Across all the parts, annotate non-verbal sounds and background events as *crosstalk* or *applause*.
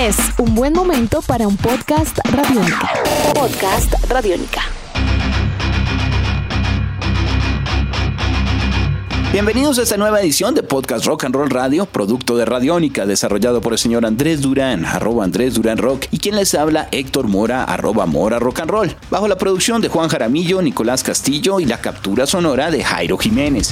Es un buen momento para un podcast radiónica. Podcast radiónica. Bienvenidos a esta nueva edición de Podcast Rock and Roll Radio, producto de Radiónica, desarrollado por el señor Andrés Durán, arroba Andrés Durán Rock, y quien les habla Héctor Mora, arroba Mora Rock and Roll, bajo la producción de Juan Jaramillo, Nicolás Castillo y la captura sonora de Jairo Jiménez.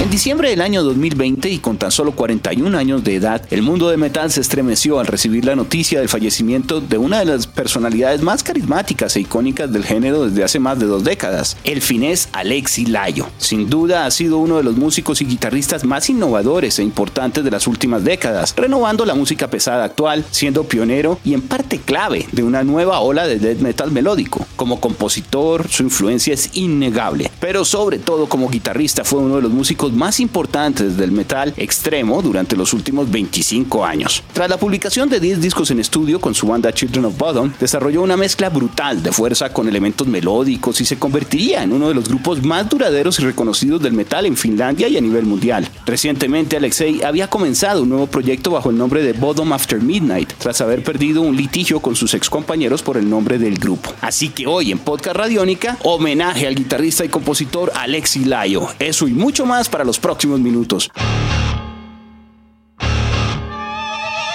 En diciembre del año 2020 y con tan solo 41 años de edad, el mundo de metal se estremeció al recibir la noticia del fallecimiento de una de las personalidades más carismáticas e icónicas del género desde hace más de dos décadas, el finés Alexi Layo. Sin duda ha sido uno de los músicos y guitarristas más innovadores e importantes de las últimas décadas, renovando la música pesada actual, siendo pionero y en parte clave de una nueva ola de death metal melódico. Como compositor, su influencia es innegable, pero sobre todo como guitarrista fue uno de los músicos más importantes del metal extremo durante los últimos 25 años. Tras la publicación de 10 discos en estudio con su banda Children of Bodom, desarrolló una mezcla brutal de fuerza con elementos melódicos y se convertiría en uno de los grupos más duraderos y reconocidos del metal en Finlandia y a nivel mundial. Recientemente Alexei había comenzado un nuevo proyecto bajo el nombre de Bodom After Midnight, tras haber perdido un litigio con sus ex compañeros por el nombre del grupo. Así que hoy en Podcast Radiónica, homenaje al guitarrista y compositor Alexi Layo. Eso y mucho más para los próximos minutos.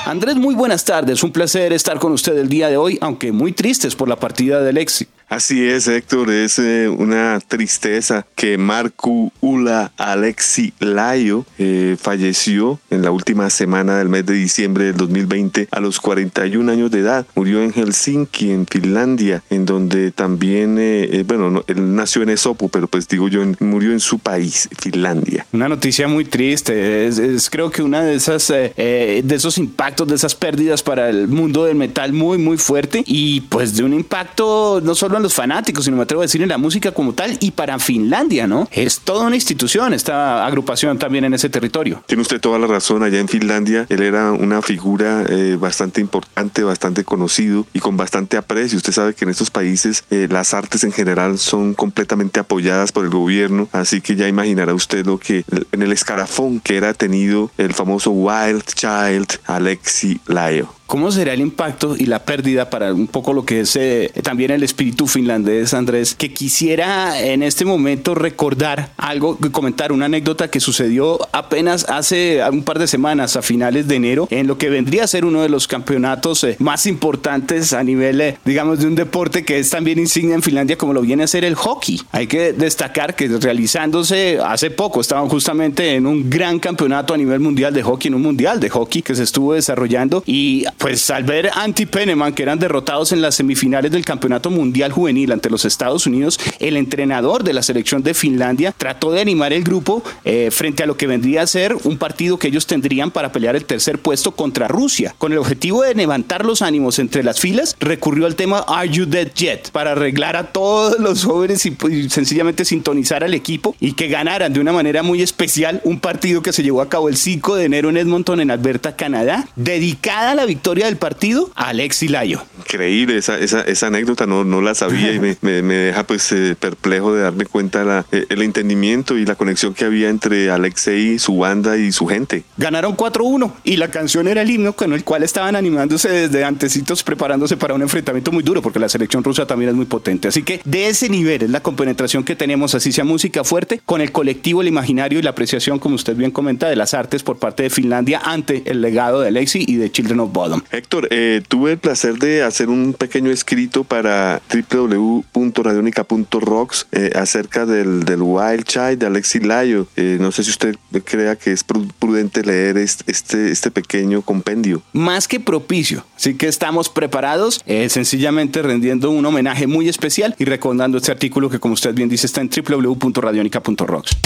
Andrés, muy buenas tardes. Un placer estar con usted el día de hoy, aunque muy tristes por la partida del Alexi. Así es, Héctor, es eh, una tristeza que Marco Ula Alexi Layo eh, falleció en la última semana del mes de diciembre del 2020 a los 41 años de edad. Murió en Helsinki, en Finlandia, en donde también, eh, bueno, él nació en Esopo, pero pues digo yo, murió en su país, Finlandia. Una noticia muy triste, es, creo que una de esas, de esos impactos, de esas pérdidas para el mundo del metal muy, muy fuerte y pues de un impacto no solo los fanáticos, sino me atrevo a decir en la música como tal y para Finlandia, ¿no? Es toda una institución esta agrupación también en ese territorio. Tiene usted toda la razón, allá en Finlandia él era una figura eh, bastante importante, bastante conocido y con bastante aprecio. Usted sabe que en estos países eh, las artes en general son completamente apoyadas por el gobierno, así que ya imaginará usted lo que en el escarafón que era tenido el famoso Wild Child Alexi Layo. ¿Cómo será el impacto y la pérdida para un poco lo que es eh, también el espíritu finlandés, Andrés? Que quisiera en este momento recordar algo, comentar una anécdota que sucedió apenas hace un par de semanas, a finales de enero, en lo que vendría a ser uno de los campeonatos eh, más importantes a nivel, eh, digamos, de un deporte que es también insignia en Finlandia, como lo viene a ser el hockey. Hay que destacar que realizándose hace poco, estaban justamente en un gran campeonato a nivel mundial de hockey, en un mundial de hockey que se estuvo desarrollando y pues al ver Anti Penneman que eran derrotados en las semifinales del Campeonato Mundial Juvenil ante los Estados Unidos, el entrenador de la selección de Finlandia trató de animar el grupo eh, frente a lo que vendría a ser un partido que ellos tendrían para pelear el tercer puesto contra Rusia. Con el objetivo de levantar los ánimos entre las filas, recurrió al tema Are You Dead Yet para arreglar a todos los jóvenes y, y sencillamente sintonizar al equipo y que ganaran de una manera muy especial un partido que se llevó a cabo el 5 de enero en Edmonton, en Alberta, Canadá, dedicada a la victoria del partido Alexi Layo. Increíble, esa, esa, esa anécdota no, no la sabía y me, me, deja pues eh, perplejo de darme cuenta la, eh, el entendimiento y la conexión que había entre Alexei, su banda y su gente. Ganaron 4-1 y la canción era el himno con el cual estaban animándose desde antecitos preparándose para un enfrentamiento muy duro porque la selección rusa también es muy potente. Así que de ese nivel es la compenetración que tenemos, así sea música fuerte, con el colectivo, el imaginario y la apreciación, como usted bien comenta, de las artes por parte de Finlandia ante el legado de Alexi y de Children of Bodom. Héctor, eh, tuve el placer de hacer un pequeño escrito para www.radionica.rocks eh, acerca del, del, Wild Child de Alexi Layo. Eh, no sé si usted crea que es prudente leer este, este pequeño compendio. Más que propicio, así que estamos preparados, sencillamente rendiendo un homenaje muy especial y recordando este artículo que como usted bien dice está en www.radionica.rocks.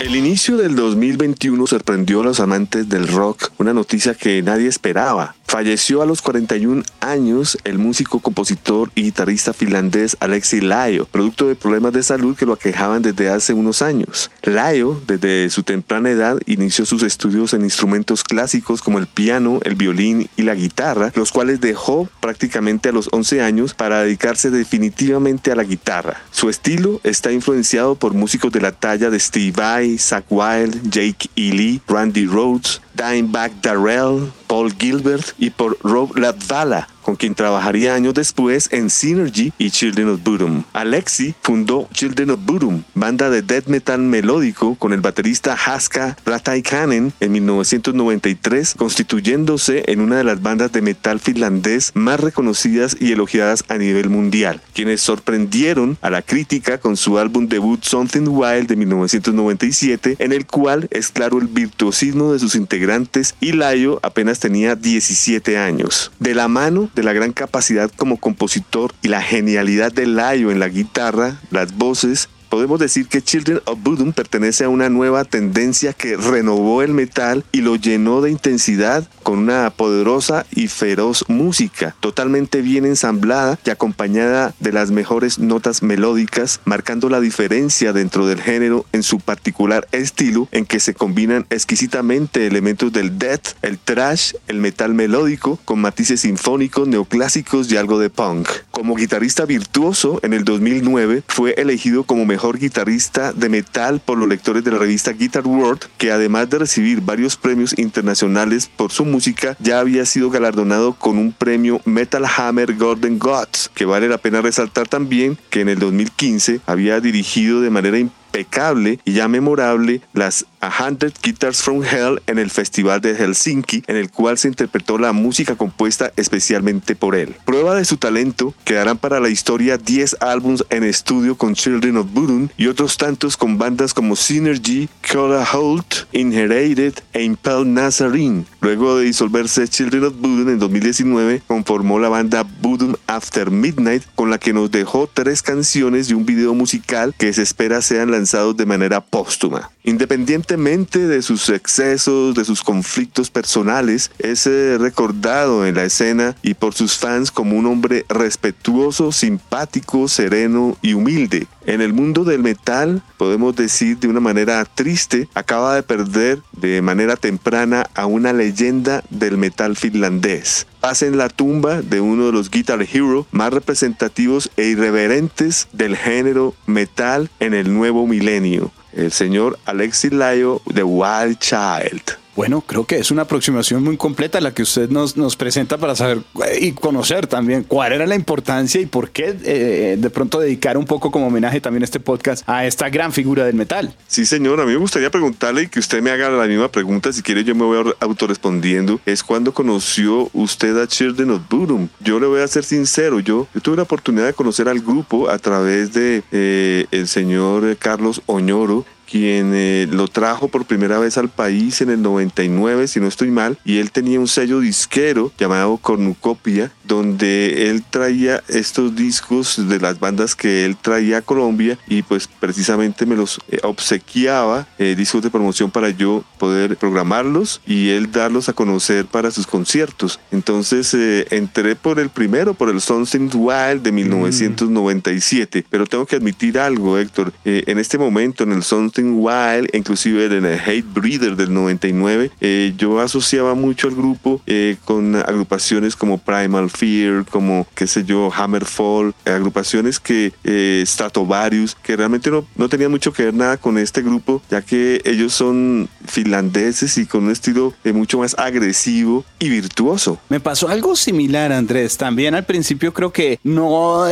El inicio del 2021 sorprendió a los amantes del rock, una noticia que nadie esperaba. Falleció a los 41 años el músico, compositor y guitarrista finlandés Alexi Layo, producto de problemas de salud que lo aquejaban desde hace unos años. Layo, desde su temprana edad, inició sus estudios en instrumentos clásicos como el piano, el violín y la guitarra, los cuales dejó prácticamente a los 11 años para dedicarse definitivamente a la guitarra. Su estilo está influenciado por músicos de la talla de Steve Vai, Ray, Zach Wild, Jake Ely, Randy Rhodes, Dimebag Darrell, Paul Gilbert y por Rob Latvala, con quien trabajaría años después en Synergy y Children of Bodom. Alexi fundó Children of Bodom, banda de death metal melódico con el baterista Haska Rataikanen en 1993, constituyéndose en una de las bandas de metal finlandés más reconocidas y elogiadas a nivel mundial, quienes sorprendieron a la crítica con su álbum debut Something Wild de 1997, en el cual es claro el virtuosismo de sus integrantes y Layo apenas tenía 17 años. De la mano de la gran capacidad como compositor y la genialidad de Layo en la guitarra, las voces, Podemos decir que Children of Bodom pertenece a una nueva tendencia que renovó el metal y lo llenó de intensidad con una poderosa y feroz música, totalmente bien ensamblada y acompañada de las mejores notas melódicas, marcando la diferencia dentro del género en su particular estilo en que se combinan exquisitamente elementos del death, el trash, el metal melódico, con matices sinfónicos, neoclásicos y algo de punk. Como guitarrista virtuoso, en el 2009 fue elegido como mejor guitarrista de metal por los lectores de la revista Guitar World, que además de recibir varios premios internacionales por su música, ya había sido galardonado con un premio Metal Hammer Golden Gods, que vale la pena resaltar también que en el 2015 había dirigido de manera impecable y ya memorable las A Hundred Guitars from Hell en el Festival de Helsinki, en el cual se interpretó la música compuesta especialmente por él. Prueba de su talento, quedarán para la historia 10 álbums en estudio con Children of Bodom y otros tantos con bandas como Synergy, Cola Holt, Inherited e Impel Nazarene. Luego de disolverse Children of Bodom en 2019, conformó la banda Bodom After Midnight, con la que nos dejó tres canciones y un video musical que se espera sean lanzados de manera póstuma. Independientemente de sus excesos, de sus conflictos personales, es eh, recordado en la escena y por sus fans como un hombre respetuoso, simpático, sereno y humilde. En el mundo del metal, podemos decir de una manera triste, acaba de perder de manera temprana a una leyenda del metal finlandés. Pasa en la tumba de uno de los Guitar Hero más representativos e irreverentes del género metal en el nuevo milenio el señor Alexis Layo de Wild Child. Bueno, creo que es una aproximación muy completa la que usted nos, nos presenta para saber eh, y conocer también cuál era la importancia y por qué eh, de pronto dedicar un poco como homenaje también este podcast a esta gran figura del metal. Sí, señor, a mí me gustaría preguntarle y que usted me haga la misma pregunta, si quiere yo me voy autorrespondiendo, es cuando conoció usted a Children of Bodom. Yo le voy a ser sincero, yo, tuve la oportunidad de conocer al grupo a través de eh, el señor Carlos Oñoro, quien eh, lo trajo por primera vez al país en el 99, si no estoy mal, y él tenía un sello disquero llamado Cornucopia, donde él traía estos discos de las bandas que él traía a Colombia y pues precisamente me los eh, obsequiaba, eh, discos de promoción para yo poder programarlos y él darlos a conocer para sus conciertos. Entonces entré por el primero, por el Something Wild de 1997, pero tengo que admitir algo, Héctor, en este momento en el Something Wild, inclusive en el Hate Breeder del 99, eh, yo asociaba mucho al grupo eh, con agrupaciones como Primal Fear, como, qué sé yo, Hammerfall, agrupaciones que eh, Stratovarius, que realmente no, no tenían mucho que ver nada con este grupo, ya que ellos son finlandeses y con un estilo mucho más agresivo y virtuoso. Me pasó algo similar, Andrés. También al principio creo que no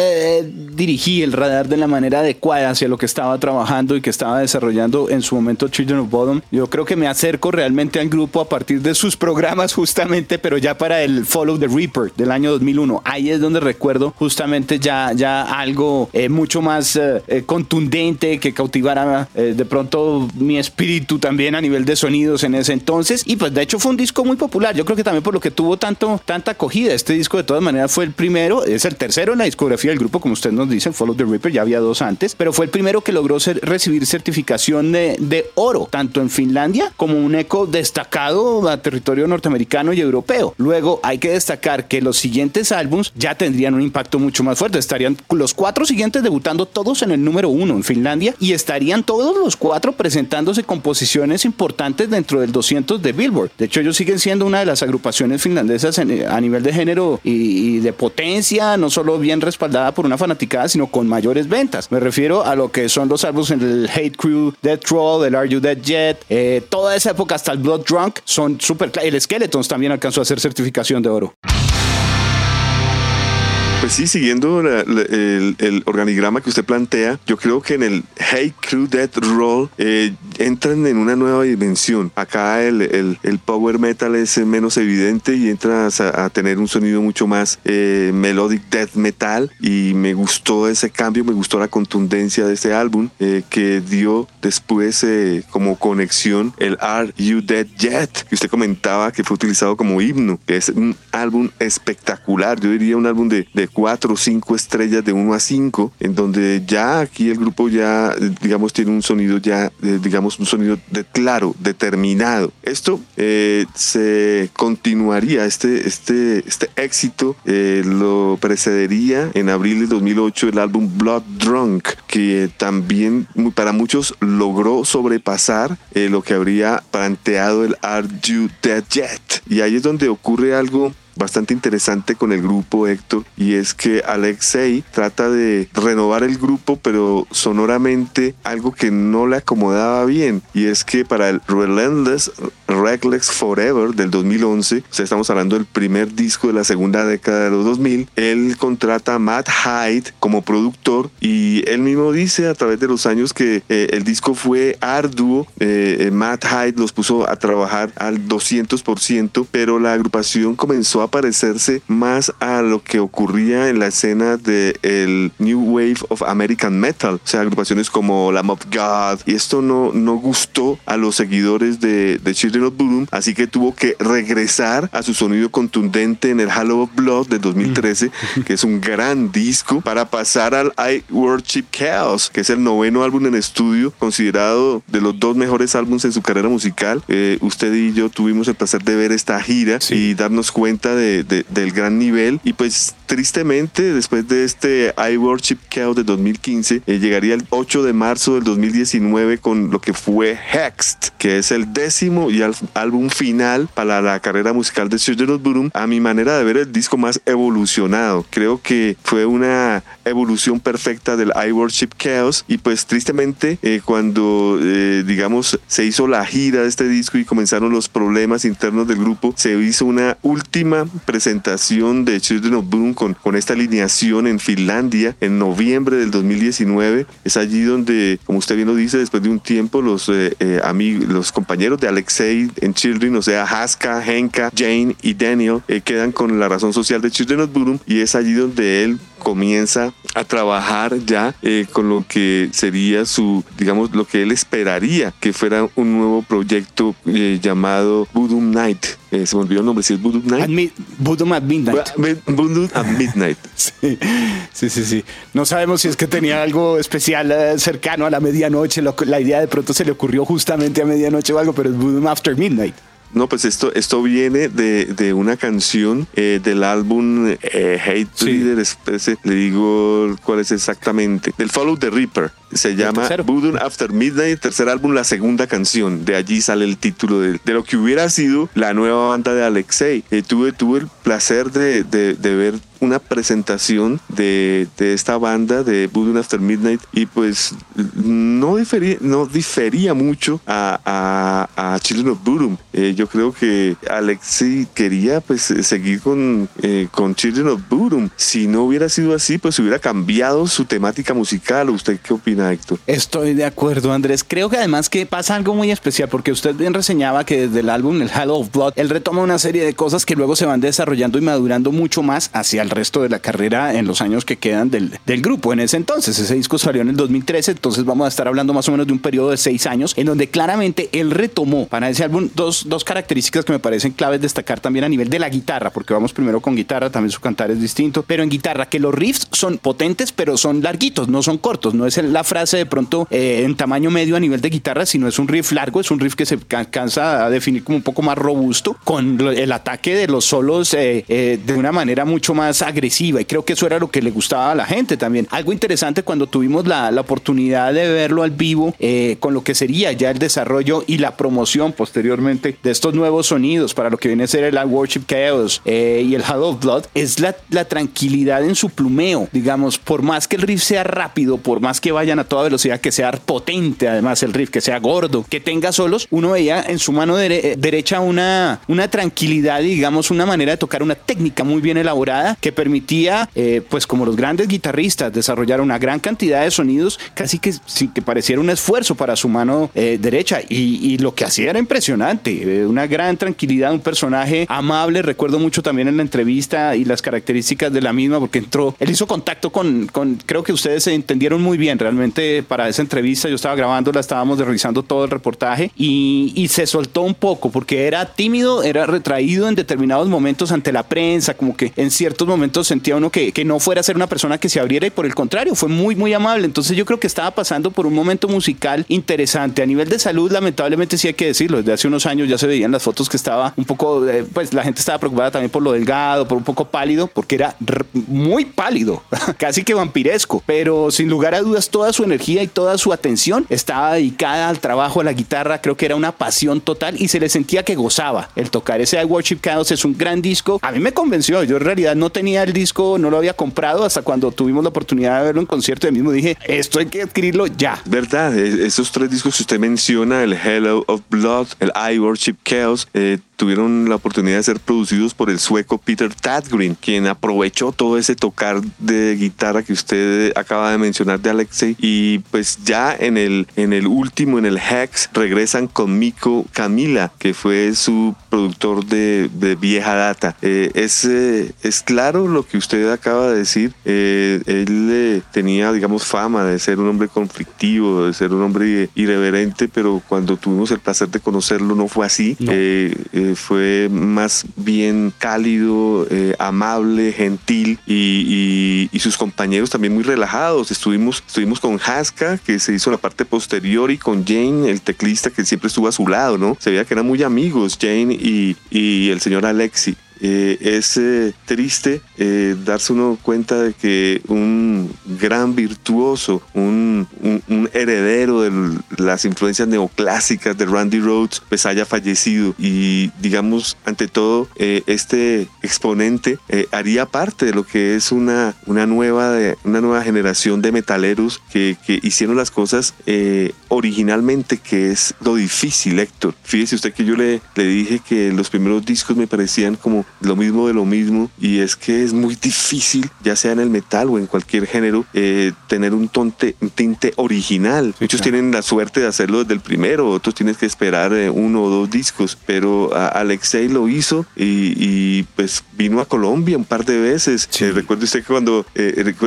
dirigí el radar de la manera adecuada hacia lo que estaba trabajando y que estaba desarrollando en su momento Children of Bottom. Yo creo que me acerco realmente al grupo a partir de sus programas *laughs* justamente, pero ya para el Follow the Reaper del año 2001. Ahí es donde recuerdo justamente ya, ya algo eh, mucho más eh, eh, contundente que cautivara de pronto mi espíritu también a nivel de sonidos en ese entonces. Y pues de hecho fue un disco muy popular. Yo creo que también por lo que tuvo tanto, tanta acogida. Este disco de todas maneras fue el primero, es el tercero en la discografía del grupo, como ustedes nos dicen, Follow the Reaper, ya había dos antes, pero fue el primero que logró ser, recibir certificación de, oro, tanto en Finlandia como un eco destacado a territorio norteamericano y europeo. Luego hay que destacar que los siguientes álbums ya tendrían un impacto mucho más fuerte. Estarían los cuatro siguientes debutando todos en el número uno en Finlandia y estarían todos los cuatro presentándose composiciones importantes dentro del 200 de Billboard. De hecho, ellos siguen siendo una de las agrupaciones finlandesas a nivel de género y, de potencia, no solo bien respaldada por una fanaticada, sino con mayores ventas. Me refiero a lo que son los álbumes en el Hate Crew, Death Troll, el Are You Dead Jet, eh, toda esa época hasta el Blood Drunk son súper... El Skeletons también alcanzó a hacer certificación de oro. Pues sí, siguiendo el, organigrama que usted plantea, yo creo que en el Hey Crew Death Roll eh, entran en una nueva dimensión. Acá el, el, power metal es menos evidente y entras a, tener un sonido mucho más eh, melodic death metal y me gustó ese cambio, me gustó la contundencia de este álbum eh, que dio después como conexión el Are You Dead Yet que usted comentaba que fue utilizado como himno, que es un álbum espectacular, yo diría un álbum de cuatro o cinco estrellas de 1 a 5, en donde ya aquí el grupo ya, digamos, tiene un sonido ya, eh, digamos, un sonido de claro, determinado. Esto eh, se continuaría, este, este, este éxito eh, lo precedería en abril de 2008 el álbum Blood Drunk, que también para muchos logró sobrepasar lo que habría planteado el Are You Dead Yet. Y ahí es donde ocurre algo bastante interesante con el grupo Héctor y es que Alexei trata de renovar el grupo pero sonoramente algo que no le acomodaba bien y es que para el Relentless Reckless Forever del 2011, o sea, estamos hablando del primer disco de la segunda década de los 2000, él contrata a Matt Hyde como productor y él mismo dice a través de los años que eh, el disco fue arduo, eh, eh, Matt Hyde los puso a trabajar al 200%, pero la agrupación comenzó a parecerse más a lo que ocurría en la escena del el New Wave of American Metal, o sea, agrupaciones como Lamb of God, y esto no, no gustó a los seguidores de, de Children of Boom, así que tuvo que regresar a su sonido contundente en el Halo of Blood de 2013, mm. que es un gran disco, para pasar al I Worship Chaos, que es el noveno álbum en estudio, considerado de los dos mejores álbumes en su carrera musical. Eh, usted y yo tuvimos el placer de ver esta gira y darnos cuenta de, del gran nivel. Y pues tristemente, después de este I Worship Chaos de 2015, eh, llegaría el 8 de marzo del 2019 con lo que fue Hexed, que es el décimo y álbum final para la carrera musical de Children of Boom. A mi manera de ver, el disco más evolucionado. Creo que fue una evolución perfecta del I Worship Chaos y pues tristemente eh, cuando eh, digamos se hizo la gira de este disco y comenzaron los problemas internos del grupo, se hizo una última presentación de Children of Boom con, esta alineación en Finlandia en noviembre del 2019. Es allí donde, como usted bien lo dice, después de un tiempo los eh, amigos, los compañeros de Alexei en Children, o sea, Haska, Henka, Jane y Daniel, quedan con la razón social de Children of Boom y es allí donde él comienza a trabajar ya eh, con lo que sería su, digamos, lo que él esperaría que fuera un nuevo proyecto eh, llamado Voodoo Night. Eh, se me olvidó el nombre, si es Voodoo Night. Voodoo at Midnight. Voodoo at Midnight. *laughs* sí, sí, sí, No sabemos si es que tenía algo especial cercano a la medianoche. la idea de pronto se le ocurrió justamente a medianoche o algo, pero es Voodoo After Midnight. No, pues esto, esto viene de, de una canción eh, del álbum eh, Hate sí. le digo cuál es exactamente, del Follow the Reaper. Se llama Voodoo After Midnight, tercer álbum, la segunda canción. De allí sale el título de, de lo que hubiera sido la nueva banda de Alexei. Eh, tuve, tuve el placer de, de, de ver una presentación de, de, esta banda de Voodoo After Midnight y pues no difería, no difería mucho a, a, Children of Voodoo. Eh, yo creo que Alexei quería pues seguir con, eh, con Children of Voodoo. Si no hubiera sido así, pues hubiera cambiado su temática musical. ¿Usted qué opina, Héctor? Estoy de acuerdo, Andrés. Creo que además que pasa algo muy especial porque usted bien reseñaba que desde el álbum El Halo of Blood, él retoma una serie de cosas que luego se van desarrollando y madurando mucho más hacia el resto de la carrera en los años que quedan del, del grupo. En ese entonces, ese disco salió en el 2013, entonces vamos a estar hablando más o menos de un periodo de seis años en donde claramente él retomó para ese álbum dos, dos características que me parecen claves destacar también a nivel de la guitarra, porque vamos primero con guitarra, también su cantar es distinto, pero en guitarra, que los riffs son potentes, pero son larguitos, no son cortos, no es la frase de pronto eh, en tamaño medio a nivel de guitarra, sino es un riff largo, es un riff que se alcanza a definir como un poco más robusto, con el ataque de los solos eh, eh, de una manera mucho más agresiva, y creo que eso era lo que le gustaba a la gente también. Algo interesante cuando tuvimos la, la oportunidad de verlo al vivo, con lo que sería ya el desarrollo y la promoción posteriormente de estos nuevos sonidos para lo que viene a ser el Worship Chaos y el Hall of Blood, es la, la tranquilidad en su plumeo, digamos, por más que el riff sea rápido, por más que vayan a toda velocidad, que sea potente además el riff, que sea gordo, que tenga solos, uno veía en su mano eh, derecha una, una tranquilidad digamos una manera de tocar una técnica muy bien elaborada que permitía, eh, pues como los grandes guitarristas, desarrollar una gran cantidad de sonidos, casi que sin que pareciera un esfuerzo para su mano eh, derecha. Y, y, lo que hacía era impresionante, una gran tranquilidad, un personaje amable, recuerdo mucho también en la entrevista y las características de la misma porque entró, él hizo contacto con, con creo que ustedes se entendieron muy bien realmente para esa entrevista, yo estaba grabándola, estábamos revisando todo el reportaje y, y se soltó un poco porque era tímido, era retraído en determinados momentos ante la prensa, como que en ciertos momentos sentía uno que, que no fuera a ser una persona que se abriera y por el contrario, fue muy, muy amable. Entonces yo creo que estaba pasando por un momento musical interesante. A nivel de salud, lamentablemente sí hay que decirlo, desde hace unos años ya se veían las fotos que estaba un poco, eh, pues la gente estaba preocupada también por lo delgado, por un poco pálido, porque era muy pálido, *laughs* casi que vampiresco, pero sin lugar a dudas toda su energía y toda su atención estaba dedicada al trabajo, a la guitarra, creo que era una pasión total y se le sentía que gozaba el tocar. Ese I Worship Chaos es un gran disco, a mí me convenció, yo en realidad no tenía el disco, no lo había comprado hasta cuando tuvimos la oportunidad de verlo en concierto y mismo dije, esto hay que adquirirlo ya. Verdad, e-, esos tres discos que usted menciona, el Hello of Blood, el I Worship Chaos, eh, tuvieron la oportunidad de ser producidos por el sueco Peter Tadgreen, quien aprovechó todo ese tocar de guitarra que usted acaba de mencionar de Alexei y pues ya en el, en el último, en el Hex, regresan con Miko Camila, que fue su productor de, vieja data. Eh, es, eh, es claro lo que usted acaba de decir, eh, él tenía, digamos, fama de ser un hombre conflictivo, de ser un hombre irreverente, pero cuando tuvimos el placer de conocerlo no fue así fue más bien cálido, eh, amable, gentil y, sus compañeros también muy relajados. Estuvimos, estuvimos con Haska, que se hizo la parte posterior, y con Jane, el teclista que siempre estuvo a su lado, ¿no? Se veía que eran muy amigos, Jane y, y el señor Alexi. Eh, es eh, triste eh, darse uno cuenta de que un gran virtuoso, un, heredero de las influencias neoclásicas de Randy Rhodes, pues haya fallecido. Y digamos, ante todo, este exponente haría parte de lo que es una, una, nueva, de, una nueva generación de metaleros que, que hicieron las cosas originalmente, que es lo difícil, Héctor. Fíjese usted que yo le, le dije que los primeros discos me parecían como lo mismo de lo mismo y es que es muy difícil, ya sea en el metal o en cualquier género, eh, tener un, tonte, un tinte original. Muchos tienen la suerte de hacerlo desde el primero, otros tienes que esperar eh, uno o dos discos, pero Alexei lo hizo y, pues vino a Colombia un par de veces. Eh, recuerde usted que cuando,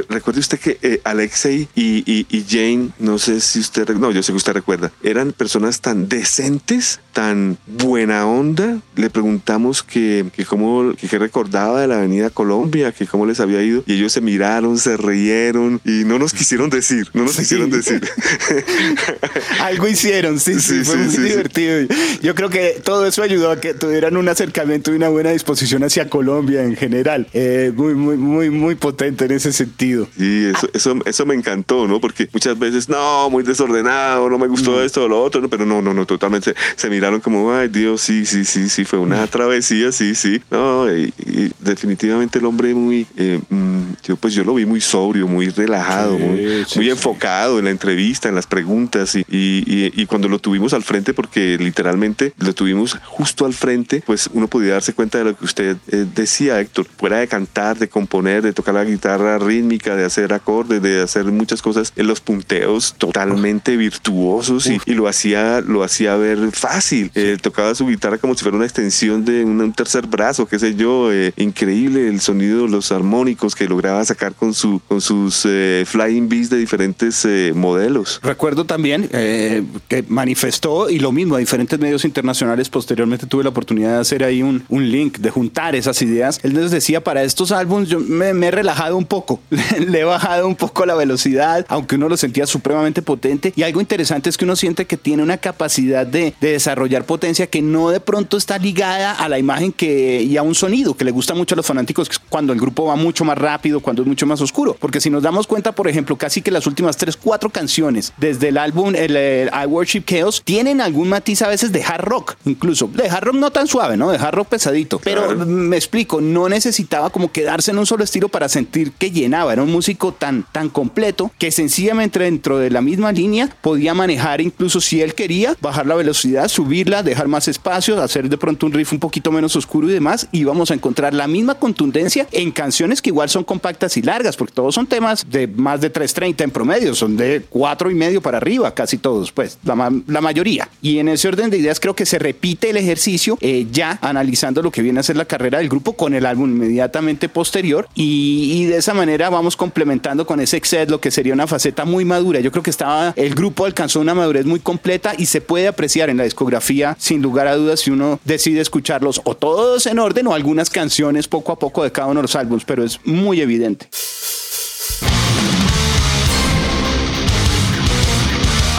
recuerde usted que Alexei y, y, Jane, no sé si usted, no, yo sé que usted recuerda, eran personas tan decentes, tan buena onda. Le preguntamos que, que cómo que, recordaba de la Avenida Colombia, que cómo les había ido. Y ellos se miraron, se rieron y no nos quisieron decir, no nos quisieron decir. *laughs* Algo hicieron, sí, sí, fue muy divertido. Yo creo que todo eso ayudó a que tuvieran un acercamiento y una buena disposición hacia Colombia en general. Eh, muy, muy, muy, muy potente en ese sentido. Sí, eso, eso, eso me encantó, ¿no? Porque muchas veces, no, muy desordenado, no me gustó mm. esto o lo otro, pero no, no, no, totalmente se miraron como, ay Dios, sí, sí, sí, sí, fue una mm. travesía, sí, sí. No, y, definitivamente el hombre muy, eh, mm, yo pues yo lo vi muy sobrio, muy relajado, muy, enfocado en la entrevista, en las preguntas y, y, cuando lo tuvimos al frente, porque literalmente lo tuvimos justo al frente, pues uno podía darse cuenta de lo que usted eh, decía, Héctor, fuera de cantar, de componer, de tocar la guitarra rítmica, de hacer acordes, de hacer muchas cosas, en los punteos totalmente virtuosos y, lo hacía lo hacía ver fácil. Eh, tocaba su guitarra como si fuera una extensión de un tercer brazo qué sé yo, eh, increíble el sonido, los armónicos que lograba sacar con, su, con sus eh, Flying Bees de diferentes eh, modelos. Recuerdo también que manifestó, y lo mismo a diferentes medios internacionales, posteriormente tuve la oportunidad de hacer ahí un, un link, de juntar esas ideas. Él nos decía, para estos álbumes yo me, he relajado un poco, *laughs* le he bajado un poco la velocidad, aunque uno lo sentía supremamente potente. Y algo interesante es que uno siente que tiene una capacidad de, de desarrollar potencia que no de pronto está ligada a la imagen que, y un sonido que le gusta mucho a los fanáticos cuando el grupo va mucho más rápido, cuando es mucho más oscuro. Porque si nos damos cuenta, por ejemplo, casi que las últimas tres, cuatro canciones desde el álbum el, I Worship Chaos tienen algún matiz a veces de hard rock, incluso de hard rock no tan suave, ¿no? De hard rock pesadito. Pero me explico, no necesitaba como quedarse en un solo estilo para sentir que llenaba. Era un músico tan, tan completo que sencillamente dentro de la misma línea podía manejar incluso si él quería bajar la velocidad, subirla, dejar más espacio, hacer de pronto un riff un poquito menos oscuro y demás y vamos a encontrar la misma contundencia en canciones que igual son compactas y largas porque todos son temas de más de 3.30 en promedio, son de cuatro y medio para arriba, casi todos, pues la, la mayoría. Y en ese orden de ideas creo que se repite el ejercicio eh, ya analizando lo que viene a ser la carrera del grupo con el álbum inmediatamente posterior y, y de esa manera vamos complementando con ese Exet lo que sería una faceta muy madura. Yo creo que estaba, el grupo alcanzó una madurez muy completa y se puede apreciar en la discografía sin lugar a dudas si uno decide escucharlos o todos en orden o algunas canciones poco a poco de cada uno de los álbumes, pero es muy evidente.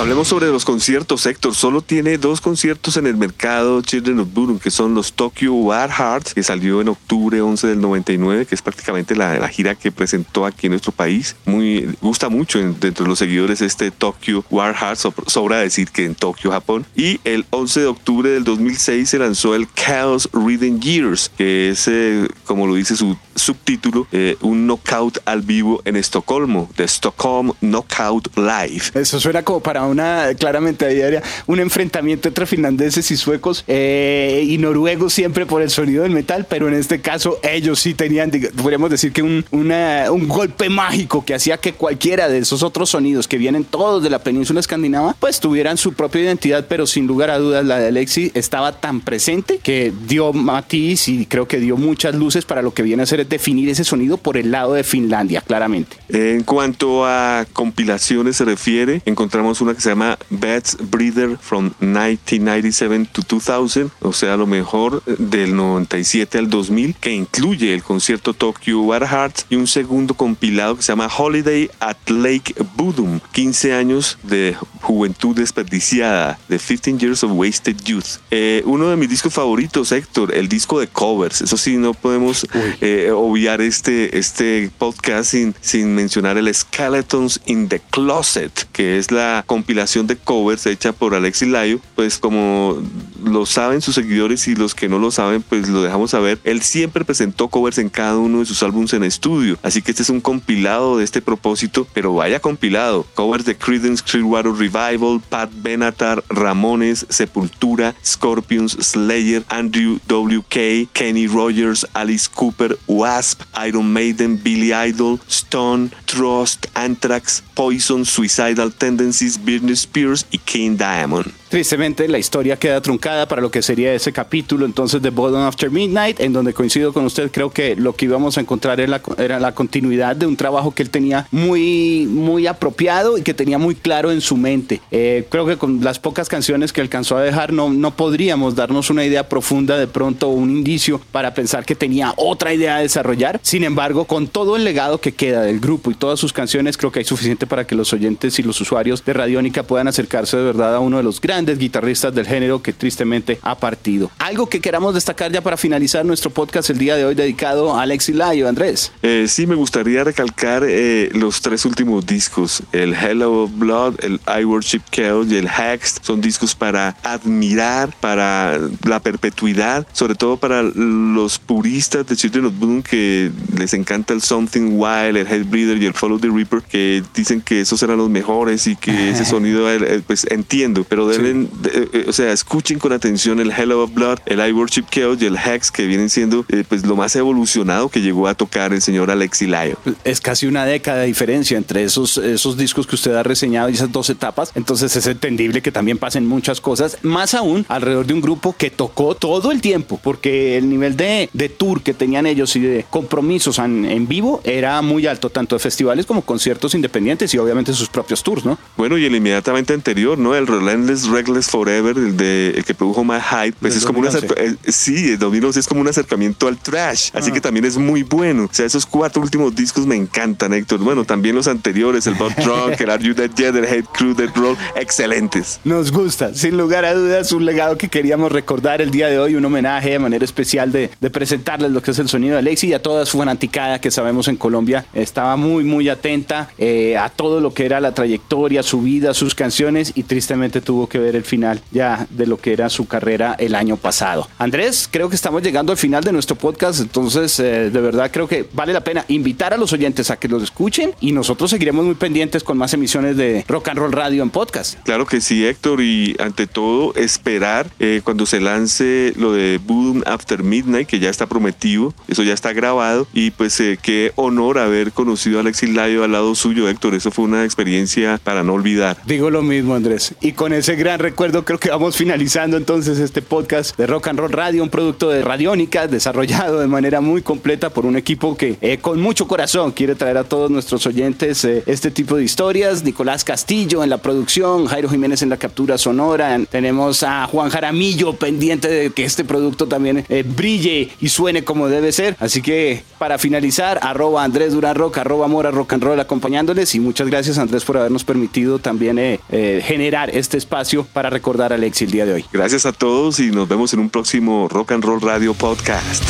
Hablemos sobre los conciertos, Héctor. Solo tiene dos conciertos en el mercado Children of Bodom, que son los Tokyo War Hearts, que salió en octubre 11 del 99, que es prácticamente la, gira que presentó aquí en nuestro país. Muy, gusta mucho dentro de los seguidores este Tokyo War Hearts, sobra decir que en Tokio, Japón. Y el 11 de octubre del 2006 se lanzó el Chaos Rhythm Years, que es, eh, como lo dice su subtítulo, eh, un knockout al vivo en Estocolmo, de Stockholm Knockout Live. Eso suena como para una, claramente diaria, un enfrentamiento entre finlandeses y suecos eh, y noruegos siempre por el sonido del metal, pero en este caso ellos sí tenían, podríamos decir que un, un golpe mágico que hacía que cualquiera de esos otros sonidos que vienen todos de la península escandinava, pues tuvieran su propia identidad, pero sin lugar a dudas la de Alexi estaba tan presente que dio matiz y creo que dio muchas luces para lo que viene a ser definir ese sonido por el lado de Finlandia, claramente. En cuanto a compilaciones se refiere, encontramos una que se llama Bats Breeder from 1997 to 2000, o sea, lo mejor del 97 al 2000, que incluye el concierto Tokyo War Hearts y un segundo compilado que se llama Holiday at Lake Budum, 15 años de juventud desperdiciada, de 15 Years of Wasted Youth. Eh, uno de mis discos favoritos, Héctor, el disco de covers. Eso sí, no podemos eh, obviar este, este podcast sin, sin mencionar el Skeletons in the Closet, que es la compilación de covers hecha por Alexis Layo, pues como lo saben sus seguidores y los que no lo saben, pues lo dejamos saber. Él siempre presentó covers en cada uno de sus álbumes en estudio, así que este es un compilado de este propósito, pero vaya compilado. Covers de Creedence Clearwater Revival, Pat Benatar, Ramones, Sepultura, Scorpions, Slayer, Andrew WK, Kenny Rogers, Alice Cooper, Wasp, Iron Maiden, Billy Idol, Stone, Trust, Anthrax, Poison, Suicidal Tendencies, Britney Spears y King Diamond. Tristemente, la historia queda truncada para lo que sería ese capítulo entonces de Bottom After Midnight, en donde coincido con usted, creo que lo que íbamos a encontrar era la, continuidad de un trabajo que él tenía muy, muy apropiado y que tenía muy claro en su mente. Eh, creo que con las pocas canciones que alcanzó a dejar no, no podríamos darnos una idea profunda de pronto un indicio para pensar que tenía otra idea a desarrollar. Sin embargo, con todo el legado que queda del grupo y todas sus canciones, creo que hay suficiente para que los oyentes y los usuarios de Radiónica puedan acercarse de verdad a uno de los grandes guitarristas del género que tristemente ha partido. Algo que queramos destacar ya para finalizar nuestro podcast el día de hoy dedicado a Alexis Layo, Andrés. Eh, sí, me gustaría recalcar eh, los tres últimos discos, el Hello Blood, el I Worship Chaos y el Hex. Son discos para admirar, para la perpetuidad, sobre todo para los puristas de Children of Boom que les encanta el Something Wild, el Headbreeder y el Follow the Reaper, que dicen que esos eran los mejores y que ese *laughs* sonido, eh, pues entiendo, pero denle eh, eh, o sea, escuchen con atención el Hello of Blood, el I Worship Chaos y el Hex, que vienen siendo eh, pues lo más evolucionado que llegó a tocar el señor Alexi Layo. Es casi una década de diferencia entre esos, esos discos que usted ha reseñado y esas dos etapas. Entonces es entendible que también pasen muchas cosas, más aún alrededor de un grupo que tocó todo el tiempo, porque el nivel de, de tour que tenían ellos y de compromisos en, en vivo era muy alto, tanto de festivales como conciertos independientes y obviamente sus propios tours, ¿no? Bueno, y el inmediatamente anterior, ¿no? El Relentless Reckless Forever, el, de, el que produjo My Hype, pues es como un 2011. acerca- eh, sí, el 2011 es como un acercamiento al trash, así Ah. que también es muy bueno. O sea, esos cuatro últimos discos me encantan, Héctor. Bueno, también los anteriores, el Bob Drunk, el Are You Dead Yet, el Hate Crew, Dead Roll, excelentes. Nos gusta, sin lugar a dudas, un legado que queríamos recordar el día de hoy, un homenaje de manera especial de, de presentarles lo que es el sonido de Alexi y a toda su fanaticada que sabemos en Colombia estaba muy, muy atenta eh, a todo lo que era la trayectoria, su vida, sus canciones y tristemente tuvo que ver el final ya de lo que era su carrera el año pasado. Andrés, creo que estamos llegando al final de nuestro podcast, entonces eh, de verdad creo que vale la pena invitar a los oyentes a que los escuchen y nosotros seguiremos muy pendientes con más emisiones de Rock and Roll Radio en podcast. Claro que sí, Héctor, y ante todo esperar eh, cuando se lance lo de Boom After Midnight, que ya está prometido, eso ya está grabado, y pues eh, qué honor haber conocido a Alexis Layo al lado suyo, Héctor, eso fue una experiencia para no olvidar. Digo lo mismo, Andrés. Y con ese gran recuerdo creo que vamos finalizando entonces este podcast de Rock and Roll Radio, un producto de Radiónica desarrollado de manera muy completa por un equipo que eh, con mucho corazón quiere traer a todos nuestros oyentes eh, este tipo de historias. Nicolás Castillo en la producción, Jairo Jiménez en la captura sonora. Tenemos a Juan Jaramillo pendiente de que este producto también eh, brille y suene como debe ser. Así que para finalizar, arroba Andrés Durán Rock, arroba Mora Rock and Roll acompañándoles y muchas gracias Andrés por habernos permitido también generar este espacio para recordar a Alexi el día de hoy. Gracias a todos y nos vemos en un próximo Rock and Roll Radio Podcast.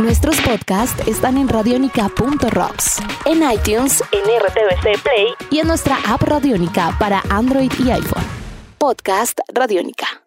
Nuestros podcasts están en radionica.rocks, en iTunes, en RTVC Play y en nuestra app Radionica para Android y iPhone. Podcast Radionica.